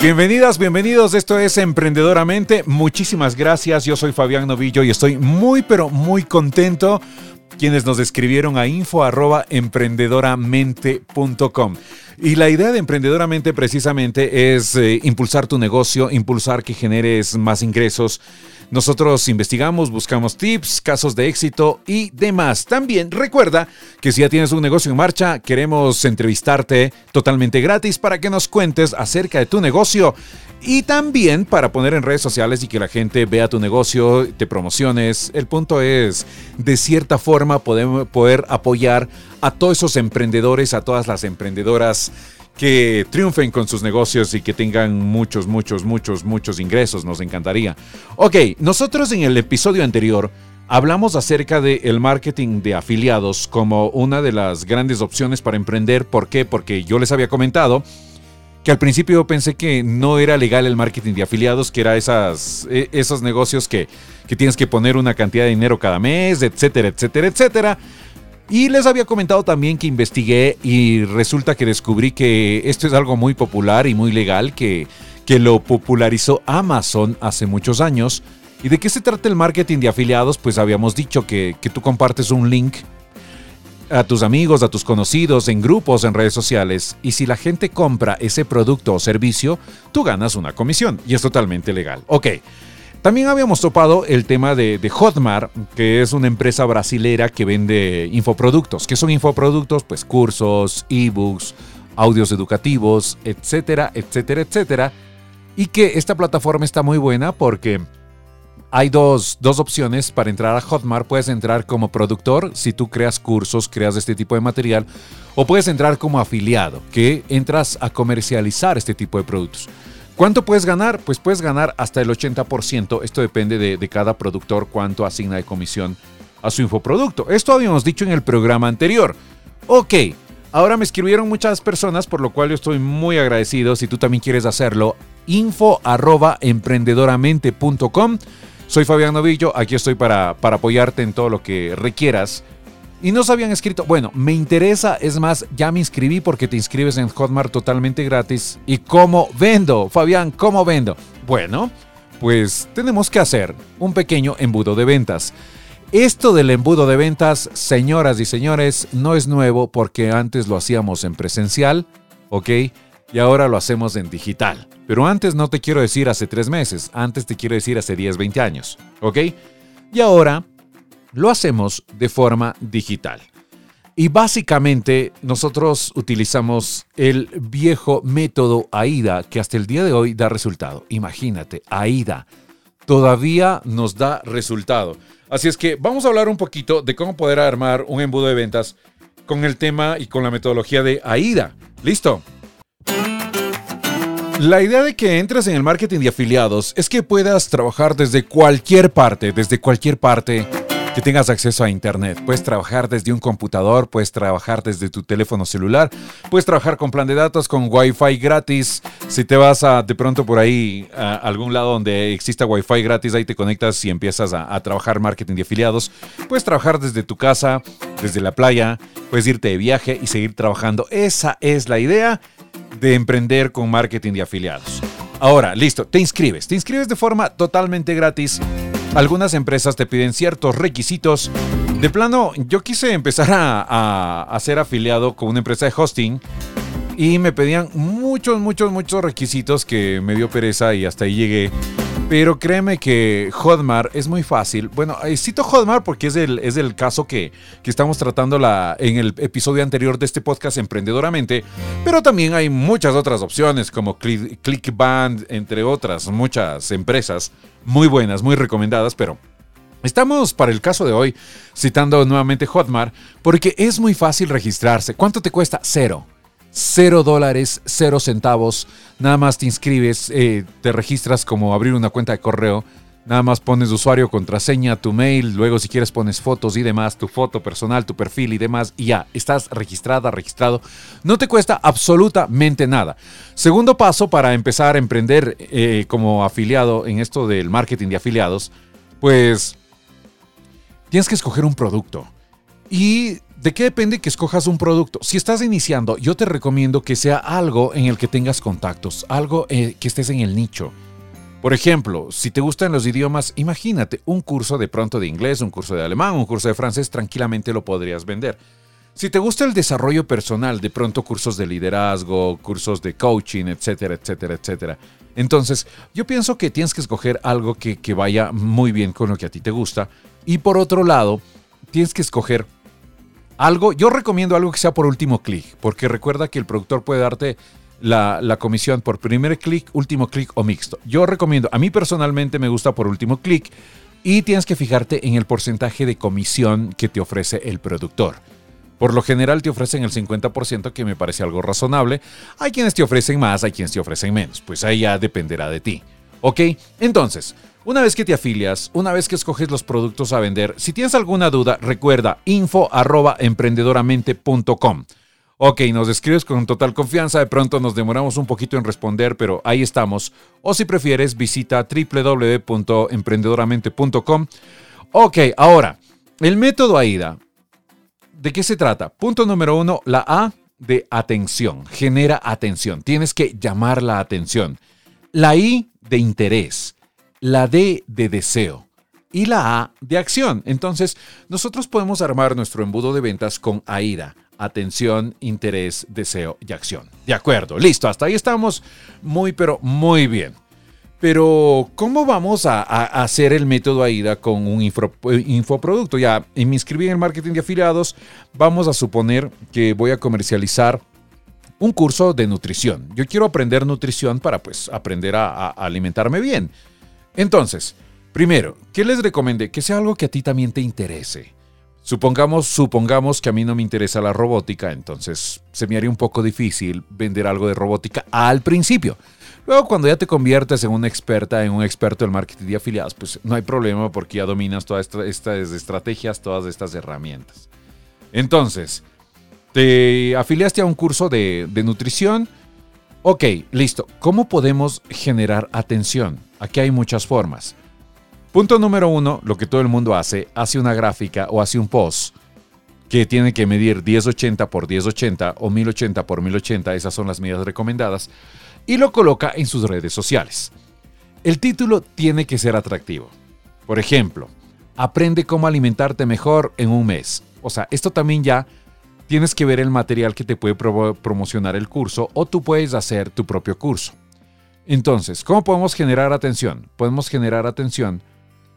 Bienvenidas, bienvenidos. Esto es Emprendedoramente. Muchísimas gracias. Yo soy Fabián Novillo y estoy muy, pero muy contento. Quienes nos escribieron a info@emprendedoramente.com. Y la idea de Emprendedoramente precisamente es eh, impulsar tu negocio, impulsar que generes más ingresos nosotros investigamos, buscamos tips, casos de éxito y demás. También recuerda que si ya tienes un negocio en marcha, queremos entrevistarte totalmente gratis para que nos cuentes acerca de tu negocio y también para poner en redes sociales y que la gente vea tu negocio, te promociones. El punto es, de cierta forma, poder, poder apoyar a todos esos emprendedores, a todas las emprendedoras que triunfen con sus negocios y que tengan muchos, muchos, muchos, muchos ingresos. Nos encantaría. Ok, nosotros en el episodio anterior hablamos acerca del marketing de afiliados como una de las grandes opciones para emprender. ¿Por qué? Porque yo les había comentado que al principio pensé que no era legal el marketing de afiliados, que era esas, e, esos negocios que, que tienes que poner una cantidad de dinero cada mes, etcétera, etcétera, etcétera. Y les había comentado también que investigué y resulta que descubrí que esto es algo muy popular y muy legal que, que lo popularizó Amazon hace muchos años. ¿Y de qué se trata el marketing de afiliados? Pues habíamos dicho que, que tú compartes un link a tus amigos, a tus conocidos, en grupos, en redes sociales, y si la gente compra ese producto o servicio, tú ganas una comisión, y es totalmente legal. Ok, también habíamos topado el tema de, Hotmart, que es una empresa brasilera que vende infoproductos. ¿Qué son infoproductos? Pues cursos, ebooks, audios educativos, etcétera, etcétera, etcétera. Y que esta plataforma está muy buena porque hay dos, dos, opciones para entrar a Hotmart. Puedes entrar como productor si tú creas cursos, creas este tipo de material, o puedes entrar como afiliado, que entras a comercializar este tipo de productos. ¿Cuánto puedes ganar? Pues puedes ganar hasta el 80%. Esto depende de, cada productor cuánto asigna de comisión a su infoproducto. Esto habíamos dicho en el programa anterior. Ok, ahora me escribieron muchas personas, por lo cual yo estoy muy agradecido. Si tú también quieres hacerlo, info emprendedoramente.com. Soy Fabián Novillo, aquí estoy para, para apoyarte en todo lo que requieras y no se habían escrito, bueno, me interesa, es más, ya me inscribí porque te inscribes en Hotmart totalmente gratis. ¿Y cómo vendo? Fabián, ¿cómo vendo? Bueno, pues tenemos que hacer un pequeño embudo de ventas. Esto del embudo de ventas, señoras y señores, no es nuevo porque antes lo hacíamos en presencial, ¿ok? Y ahora lo hacemos en digital. Pero antes no te quiero decir hace tres meses, antes te quiero decir hace 10, 20 años, ¿ok? Y ahora lo hacemos de forma digital. Y básicamente nosotros utilizamos el viejo método AIDA que hasta el día de hoy da resultado. Imagínate, AIDA todavía nos da resultado. Así es que vamos a hablar un poquito de cómo poder armar un embudo de ventas con el tema y con la metodología de AIDA. ¿Listo? La idea de que entres en el marketing de afiliados es que puedas trabajar desde cualquier parte, desde cualquier parte que tengas acceso a Internet. Puedes trabajar desde un computador, puedes trabajar desde tu teléfono celular, puedes trabajar con plan de datos, con Wi-Fi gratis. Si te vas de pronto por ahí a algún lado donde exista Wi-Fi gratis, ahí te conectas y empiezas a, a trabajar marketing de afiliados. Puedes trabajar desde tu casa, desde la playa, puedes irte de viaje y seguir trabajando. Esa es la idea de emprender con marketing de afiliados. Ahora, listo, te inscribes. Te inscribes de forma totalmente gratis algunas empresas te piden ciertos requisitos. De plano, yo quise empezar a, ser afiliado con una empresa de hosting y me pedían muchos, muchos, muchos requisitos que me dio pereza y hasta ahí llegué. Pero créeme que Hotmart es muy fácil. Bueno, eh, cito Hotmart porque es el, es el caso que, que estamos tratando la, en el episodio anterior de este podcast Emprendedoramente. Pero también hay muchas otras opciones como ClickBand, entre otras muchas empresas muy buenas, muy recomendadas, pero Estamos para el caso de hoy citando nuevamente Hotmart porque es muy fácil registrarse. ¿Cuánto te cuesta? Cero. Cero dólares, cero centavos. Nada más te inscribes, eh, te registras como abrir una cuenta de correo. Nada más pones usuario, contraseña, tu mail, luego si quieres pones fotos y demás, tu foto personal, tu perfil y demás, y ya, estás registrada, registrado. No te cuesta absolutamente nada. Segundo paso para empezar a emprender eh, como afiliado en esto del marketing de afiliados, pues tienes que escoger un producto. Y ¿De qué depende que escojas un producto? Si estás iniciando, yo te recomiendo que sea algo en el que tengas contactos, algo eh, que estés en el nicho. Por ejemplo, si te gustan los idiomas, imagínate un curso de pronto de inglés, un curso de alemán, un curso de francés, tranquilamente lo podrías vender. Si te gusta el desarrollo personal, de pronto cursos de liderazgo, cursos de coaching, etcétera, etcétera, etcétera. Entonces, yo pienso que tienes que escoger algo que, que vaya muy bien con lo que a ti te gusta. Y por otro lado, tienes que escoger algo, yo recomiendo algo que sea por último clic, porque recuerda que el productor puede darte la, comisión por primer clic, último clic o mixto. Yo recomiendo, a mí personalmente me gusta por último clic y tienes que fijarte en el porcentaje de comisión que te ofrece el productor. Por lo general te ofrecen el 50% que me parece algo razonable. Hay quienes te ofrecen más, hay quienes te ofrecen menos. Pues ahí ya dependerá de ti. ¿Ok? Entonces, una vez que te afilias, una vez que escoges los productos a vender, si tienes alguna duda, recuerda info emprendedoramente.com. Ok, nos escribes con total confianza, de pronto nos demoramos un poquito en responder, pero ahí estamos. O si prefieres, visita www.emprendedoramente.com. Ok, ahora, el método AIDA. ¿De qué se trata? Punto número uno, la A de atención. Genera atención. Tienes que llamar la atención. La I de interés. La D de deseo y la A de acción. Entonces, nosotros podemos armar nuestro embudo de ventas con AIDA atención, interés, deseo y acción. De acuerdo, listo, hasta ahí estamos muy, pero muy bien. Pero, ¿cómo vamos a, hacer el método AIDA con un infoproducto? Ya me inscribí en el marketing de afiliados. Vamos a suponer que voy a comercializar un curso de nutrición. Yo quiero aprender nutrición para pues aprender a, alimentarme bien. Entonces, primero, ¿qué les recomendé? Que sea algo que a ti también te interese. Supongamos, supongamos que a mí no me interesa la robótica, entonces se me haría un poco difícil vender algo de robótica al principio. Luego, cuando ya te conviertes en una experta, en un experto del marketing de afiliados, pues no hay problema porque ya dominas todas estas estrategias, todas estas herramientas. Entonces, te afiliaste a un curso de, nutrición. Ok, listo. ¿Cómo podemos generar atención? Aquí hay muchas formas. Punto número uno, lo que todo el mundo hace, hace una gráfica o hace un post que tiene que medir 1080 por 1080 o 1080 por 1080, esas son las medidas recomendadas, y lo coloca en sus redes sociales. El título tiene que ser atractivo. Por ejemplo, aprende cómo alimentarte mejor en un mes. O sea, esto también ya tienes que ver el material que te puede promocionar el curso o tú puedes hacer tu propio curso. Entonces, ¿cómo podemos generar atención? Podemos generar atención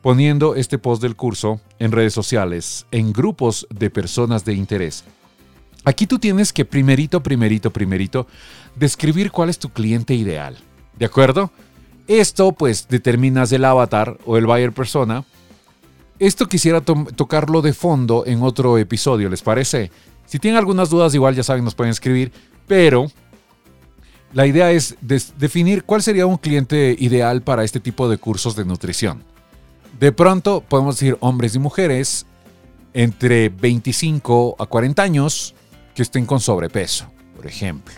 poniendo este post del curso en redes sociales, en grupos de personas de interés. Aquí tú tienes que primerito, primerito, primerito, describir cuál es tu cliente ideal. ¿De acuerdo? Esto pues determinas el avatar o el buyer persona. Esto quisiera tocarlo de fondo en otro episodio, ¿les parece? Si tienen algunas dudas, igual ya saben, nos pueden escribir, pero la idea es definir cuál sería un cliente ideal para este tipo de cursos de nutrición. De pronto podemos decir hombres y mujeres entre 25 a 40 años que estén con sobrepeso, por ejemplo.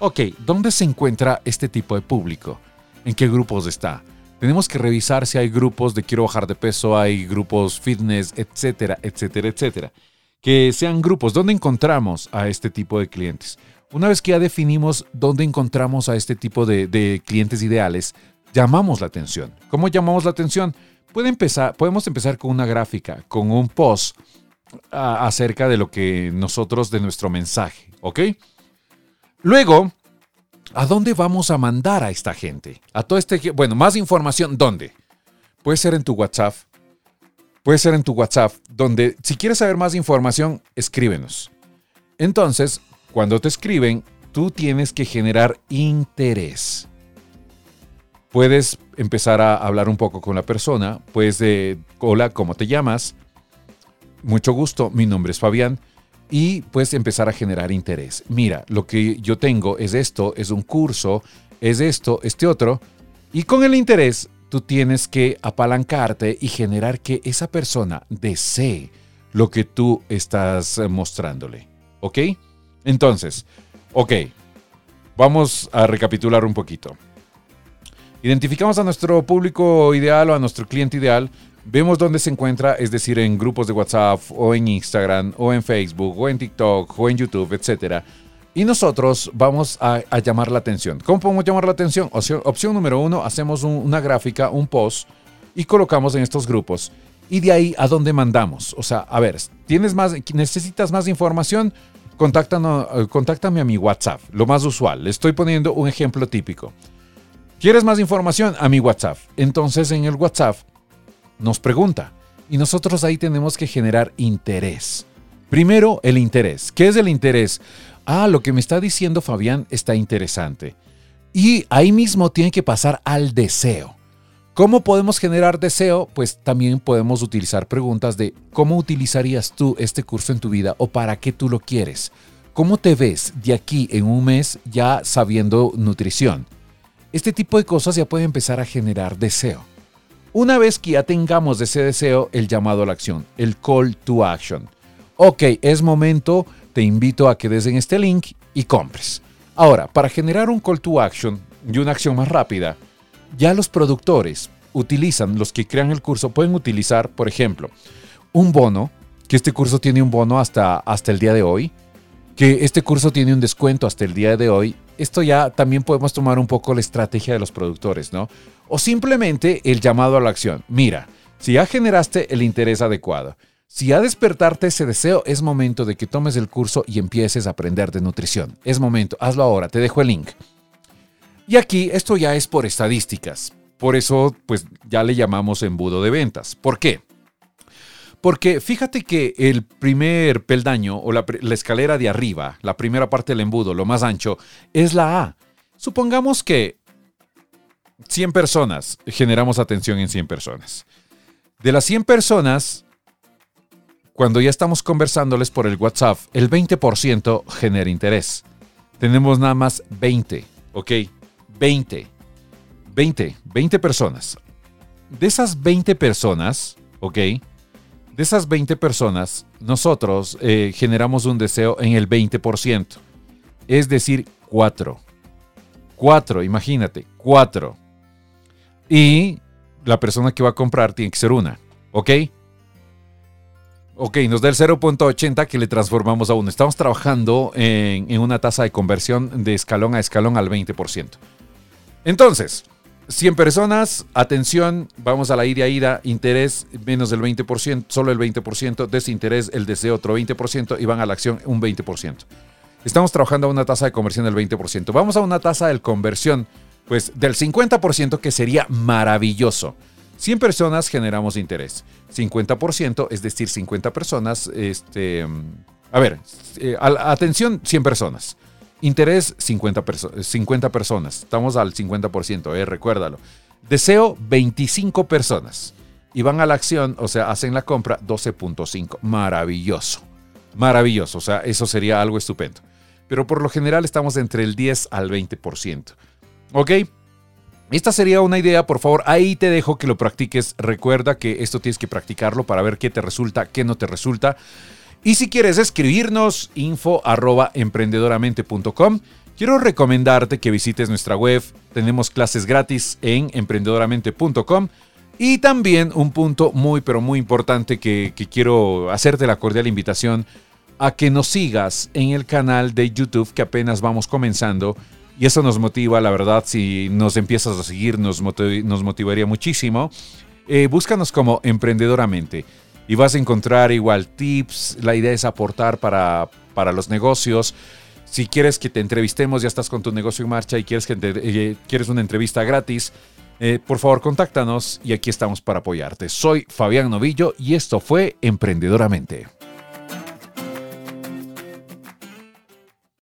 Ok, ¿dónde se encuentra este tipo de público? ¿En qué grupos está? Tenemos que revisar si hay grupos de quiero bajar de peso, hay grupos fitness, etcétera, etcétera, etcétera. Que sean grupos. ¿Dónde encontramos a este tipo de clientes? Una vez que ya definimos dónde encontramos a este tipo de, clientes ideales, llamamos la atención. ¿Cómo llamamos la atención? empezar, podemos empezar con una gráfica, con un post acerca de lo que nosotros, de nuestro mensaje, ¿ok? Luego, ¿a dónde vamos a mandar a esta gente? A todo este, bueno, más información, ¿dónde? Puede ser en tu WhatsApp, puede ser en tu WhatsApp, donde si quieres saber más información, escríbenos. Entonces, cuando te escriben, tú tienes que generar interés puedes empezar a hablar un poco con la persona, pues de, hola, ¿cómo te llamas? Mucho gusto, mi nombre es Fabián. Y puedes empezar a generar interés. Mira, lo que yo tengo es esto, es un curso, es esto, este otro. Y con el interés, tú tienes que apalancarte y generar que esa persona desee lo que tú estás mostrándole. ¿Ok? Entonces, ok, vamos a recapitular un poquito. Identificamos a nuestro público ideal o a nuestro cliente ideal. vemos dónde se encuentra, es decir, en grupos de WhatsApp o en Instagram o en Facebook o en TikTok o en YouTube, etcétera. Y nosotros vamos a, llamar la atención. ¿Cómo podemos llamar la atención? Opción, número uno, hacemos una gráfica, un post y colocamos en estos grupos. Y de ahí a dónde mandamos. O sea, a ver, ¿tienes más, necesitas más información? Eh, contáctame a mi WhatsApp, lo más usual. Le estoy poniendo un ejemplo típico. ¿Quieres más información? A mi WhatsApp. Entonces en el WhatsApp nos pregunta y nosotros ahí tenemos que generar interés. Primero, el interés. ¿Qué es el interés? Ah, lo que me está diciendo Fabián está interesante. Y ahí mismo tiene que pasar al deseo. ¿Cómo podemos generar deseo? Pues también podemos utilizar preguntas de ¿cómo utilizarías tú este curso en tu vida o para qué tú lo quieres? ¿Cómo te ves de aquí en un mes ya sabiendo nutrición? Este tipo de cosas ya puede empezar a generar deseo. Una vez que ya tengamos ese deseo, el llamado a la acción, el call to action. Ok, es momento, te invito a que des en este link y compres. Ahora, para generar un call to action y una acción más rápida, ya los productores utilizan, los que crean el curso, pueden utilizar, por ejemplo, un bono, que este curso tiene un bono hasta, hasta el día de hoy, que este curso tiene un descuento hasta el día de hoy. Esto ya también podemos tomar un poco la estrategia de los productores, ¿no? O simplemente el llamado a la acción. Mira, si ya generaste el interés adecuado, si ya despertarte ese deseo, es momento de que tomes el curso y empieces a aprender de nutrición. Es momento, hazlo ahora, te dejo el link. Y aquí esto ya es por estadísticas. Por eso, pues ya le llamamos embudo de ventas. ¿Por qué? Porque fíjate que el primer peldaño o la, escalera de arriba, la primera parte del embudo, lo más ancho, es la A. Supongamos que 100 personas, generamos atención en 100 personas. De las 100 personas, cuando ya estamos conversándoles por el WhatsApp, el 20% genera interés. Tenemos nada más 20, ¿ok? 20. 20, 20 personas. De esas 20 personas, ¿ok? De esas 20 personas, nosotros eh, generamos un deseo en el 20%. Es decir, 4. 4, imagínate, 4. Y la persona que va a comprar tiene que ser una, ¿ok? Ok, nos da el 0.80 que le transformamos a 1. Estamos trabajando en, en una tasa de conversión de escalón a escalón al 20%. Entonces, 100 personas, atención, vamos a la ida a ida, interés menos del 20%, solo el 20%, desinterés el deseo otro 20% y van a la acción un 20%. Estamos trabajando a una tasa de conversión del 20%. Vamos a una tasa de conversión pues del 50% que sería maravilloso. 100 personas generamos interés. 50%, es decir, 50 personas, este, a ver, eh, atención, 100 personas. Interés 50, 50 personas. Estamos al 50%, eh, recuérdalo. Deseo 25 personas. Y van a la acción, o sea, hacen la compra 12.5. Maravilloso. Maravilloso. O sea, eso sería algo estupendo. Pero por lo general estamos entre el 10 al 20%. ¿Ok? Esta sería una idea, por favor, ahí te dejo que lo practiques. Recuerda que esto tienes que practicarlo para ver qué te resulta, qué no te resulta. Y si quieres escribirnos, info arroba emprendedoramente.com. Quiero recomendarte que visites nuestra web. Tenemos clases gratis en emprendedoramente.com. Y también un punto muy, pero muy importante que, que quiero hacerte la cordial invitación a que nos sigas en el canal de YouTube que apenas vamos comenzando. Y eso nos motiva, la verdad, si nos empiezas a seguir, nos, nos motivaría muchísimo. Eh, búscanos como Emprendedoramente y vas a encontrar igual tips. La idea es aportar para, para los negocios. Si quieres que te entrevistemos, ya estás con tu negocio en marcha y quieres, que eh, quieres una entrevista gratis, eh, por favor contáctanos y aquí estamos para apoyarte. Soy Fabián Novillo y esto fue Emprendedoramente.